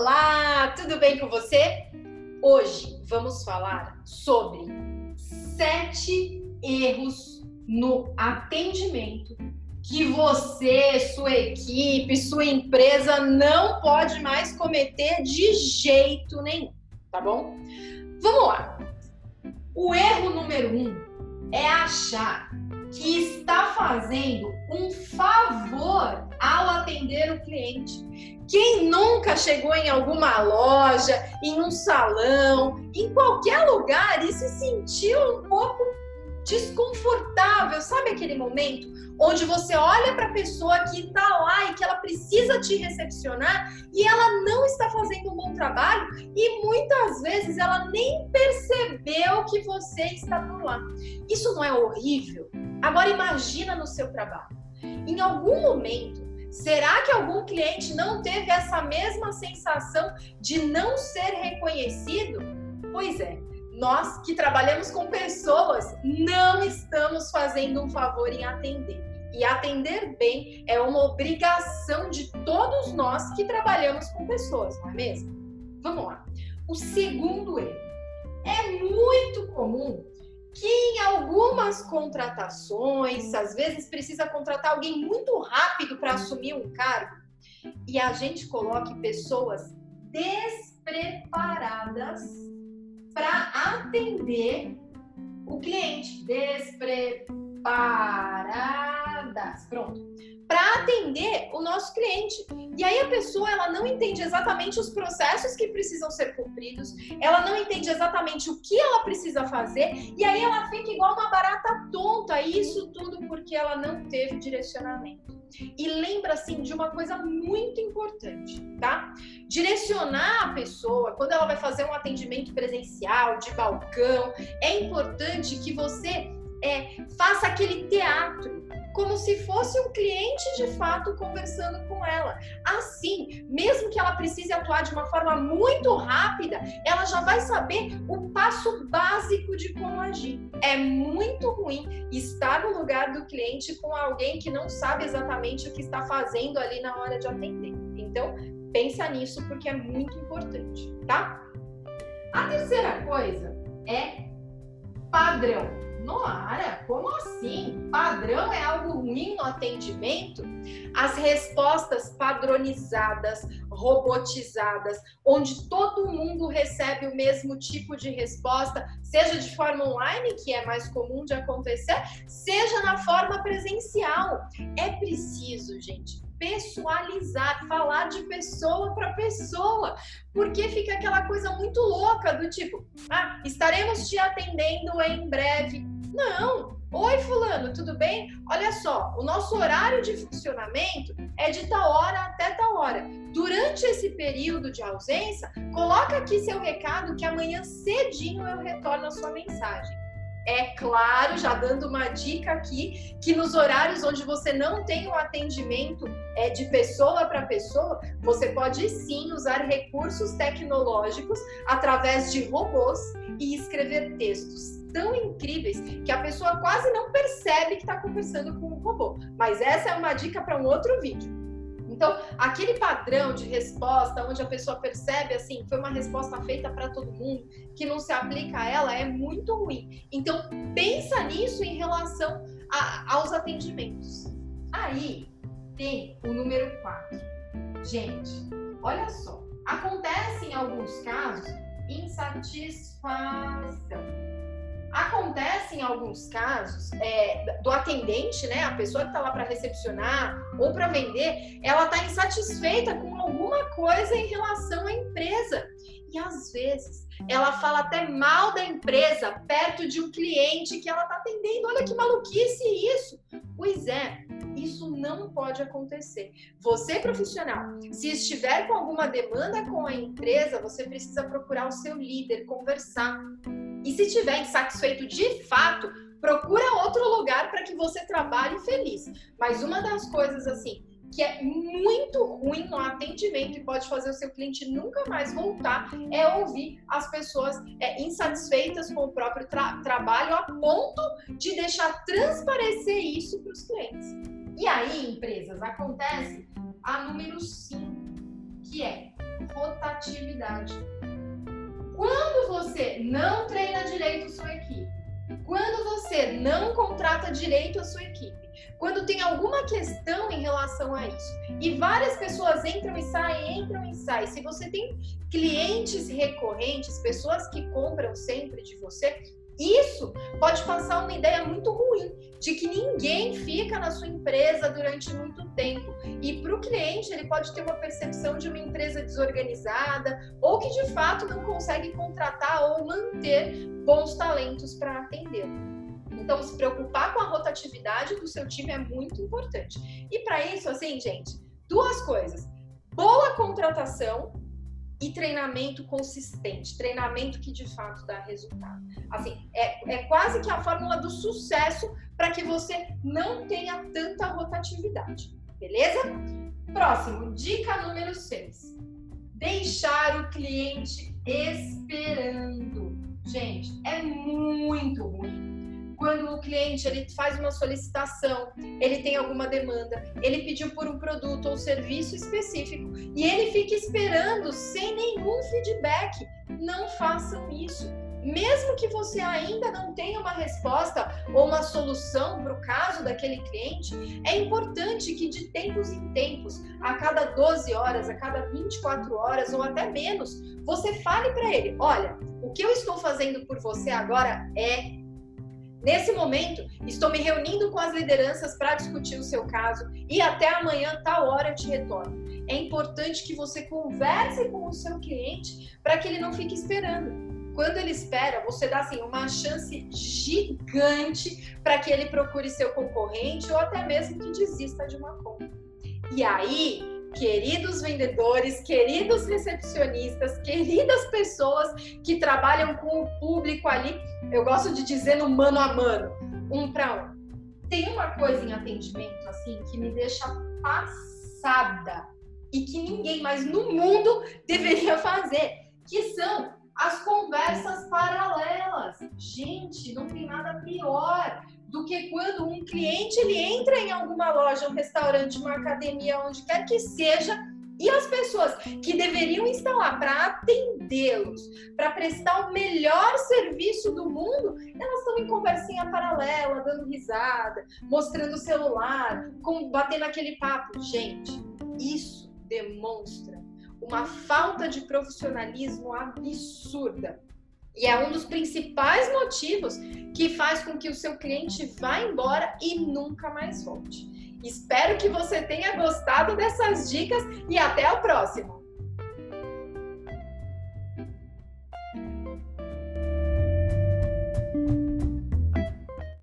Olá, tudo bem com você? Hoje vamos falar sobre sete erros no atendimento que você, sua equipe, sua empresa não pode mais cometer de jeito nenhum, tá bom? Vamos lá. O erro número um é achar que está fazendo um favor ao atender o cliente. Quem nunca chegou em alguma loja, em um salão, em qualquer lugar e se sentiu um pouco desconfortável, sabe aquele momento onde você olha para a pessoa que está lá e que ela precisa te recepcionar e ela não está fazendo um bom trabalho e muitas vezes ela nem percebeu que você está por lá. Isso não é horrível? Agora imagina no seu trabalho. Em algum momento, será que algum cliente não teve essa mesma sensação de não ser reconhecido? Pois é, nós que trabalhamos com pessoas não estamos fazendo um favor em atender. E atender bem é uma obrigação de todos nós que trabalhamos com pessoas, não é mesmo? Vamos lá. O segundo erro. É muito comum que algumas contratações, às vezes precisa contratar alguém muito rápido para assumir um cargo, e a gente coloque pessoas despreparadas para atender o cliente. Despreparadas. Pronto. Atender o nosso cliente. E aí a pessoa ela não entende exatamente os processos que precisam ser cumpridos, ela não entende exatamente o que ela precisa fazer, e aí ela fica igual uma barata tonta. Isso tudo porque ela não teve direcionamento. E lembra assim de uma coisa muito importante, tá? Direcionar a pessoa quando ela vai fazer um atendimento presencial, de balcão, é importante que você é, faça aquele teatro como se fosse um cliente de fato conversando com ela. Assim, mesmo que ela precise atuar de uma forma muito rápida, ela já vai saber o passo básico de como agir. É muito ruim estar no lugar do cliente com alguém que não sabe exatamente o que está fazendo ali na hora de atender. Então, pensa nisso porque é muito importante, tá? A terceira coisa é padrão. Noara, como assim? Padrão é algo ruim no atendimento? As respostas padronizadas, robotizadas, onde todo mundo recebe o mesmo tipo de resposta, seja de forma online, que é mais comum de acontecer, seja na forma presencial. É preciso, gente, pessoalizar, falar de pessoa para pessoa, porque fica aquela coisa muito louca do tipo, ah, estaremos te atendendo em breve. Não. Oi, fulano, tudo bem? Olha só, o nosso horário de funcionamento é de tal hora até tal hora. Durante esse período de ausência, coloca aqui seu recado que amanhã cedinho eu retorno a sua mensagem. É claro, já dando uma dica aqui, que nos horários onde você não tem o um atendimento é, de pessoa para pessoa, você pode sim usar recursos tecnológicos através de robôs e escrever textos tão incríveis que a pessoa quase não percebe que está conversando com um robô. Mas essa é uma dica para um outro vídeo. Então, aquele padrão de resposta, onde a pessoa percebe assim, foi uma resposta feita para todo mundo, que não se aplica a ela, é muito ruim. Então, pensa nisso em relação a, aos atendimentos. Aí tem o número 4. Gente, olha só. Acontece em alguns casos insatisfação. Acontece em alguns casos é, do atendente, né, a pessoa que está lá para recepcionar ou para vender, ela está insatisfeita com alguma coisa em relação à empresa. E às vezes ela fala até mal da empresa perto de um cliente que ela está atendendo. Olha que maluquice isso! Pois é, isso não pode acontecer. Você, profissional, se estiver com alguma demanda com a empresa, você precisa procurar o seu líder, conversar e se estiver insatisfeito de fato, procura outro lugar para que você trabalhe feliz. Mas uma das coisas assim que é muito ruim no atendimento e pode fazer o seu cliente nunca mais voltar é ouvir as pessoas é, insatisfeitas com o próprio tra trabalho a ponto de deixar transparecer isso para os clientes. E aí, empresas, acontece a número 5, que é rotatividade. Quando você não treina direito sua equipe, quando você não contrata direito a sua equipe, quando tem alguma questão em relação a isso, e várias pessoas entram e saem, entram e saem, se você tem clientes recorrentes, pessoas que compram sempre de você, isso pode passar uma ideia muito ruim de que ninguém fica na sua empresa durante muito tempo. E para o cliente, ele pode ter uma percepção de uma empresa desorganizada ou que de fato não consegue contratar ou manter bons talentos para atendê-lo. Então, se preocupar com a rotatividade do seu time é muito importante. E para isso, assim, gente, duas coisas: boa contratação e treinamento consistente, treinamento que de fato dá resultado. Assim, é, é quase que a fórmula do sucesso para que você não tenha tanta rotatividade, beleza? Próximo, dica número 6. Deixar o cliente esperando. Quando o cliente ele faz uma solicitação, ele tem alguma demanda, ele pediu por um produto ou serviço específico e ele fica esperando sem nenhum feedback. Não façam isso. Mesmo que você ainda não tenha uma resposta ou uma solução para o caso daquele cliente, é importante que de tempos em tempos, a cada 12 horas, a cada 24 horas ou até menos, você fale para ele: olha, o que eu estou fazendo por você agora é Nesse momento, estou me reunindo com as lideranças para discutir o seu caso e até amanhã, tal hora, eu te retorno. É importante que você converse com o seu cliente para que ele não fique esperando. Quando ele espera, você dá assim, uma chance gigante para que ele procure seu concorrente ou até mesmo que desista de uma compra. E aí, queridos vendedores, queridos recepcionistas, queridas pessoas que trabalham com o público ali, eu gosto de dizer no mano a mano, um para um. Tem uma coisa em atendimento assim que me deixa passada e que ninguém mais no mundo deveria fazer, que são as conversas paralelas. Gente, não tem nada pior do que quando um cliente ele entra em alguma loja, um restaurante, uma academia, onde quer que seja, e as pessoas que deveriam estar lá para atendê-los, para prestar o melhor serviço do mundo, elas estão em conversinha paralela, dando risada, mostrando o celular, com, batendo aquele papo. Gente, isso demonstra uma falta de profissionalismo absurda. E é um dos principais motivos que faz com que o seu cliente vá embora e nunca mais volte. Espero que você tenha gostado dessas dicas e até o próximo!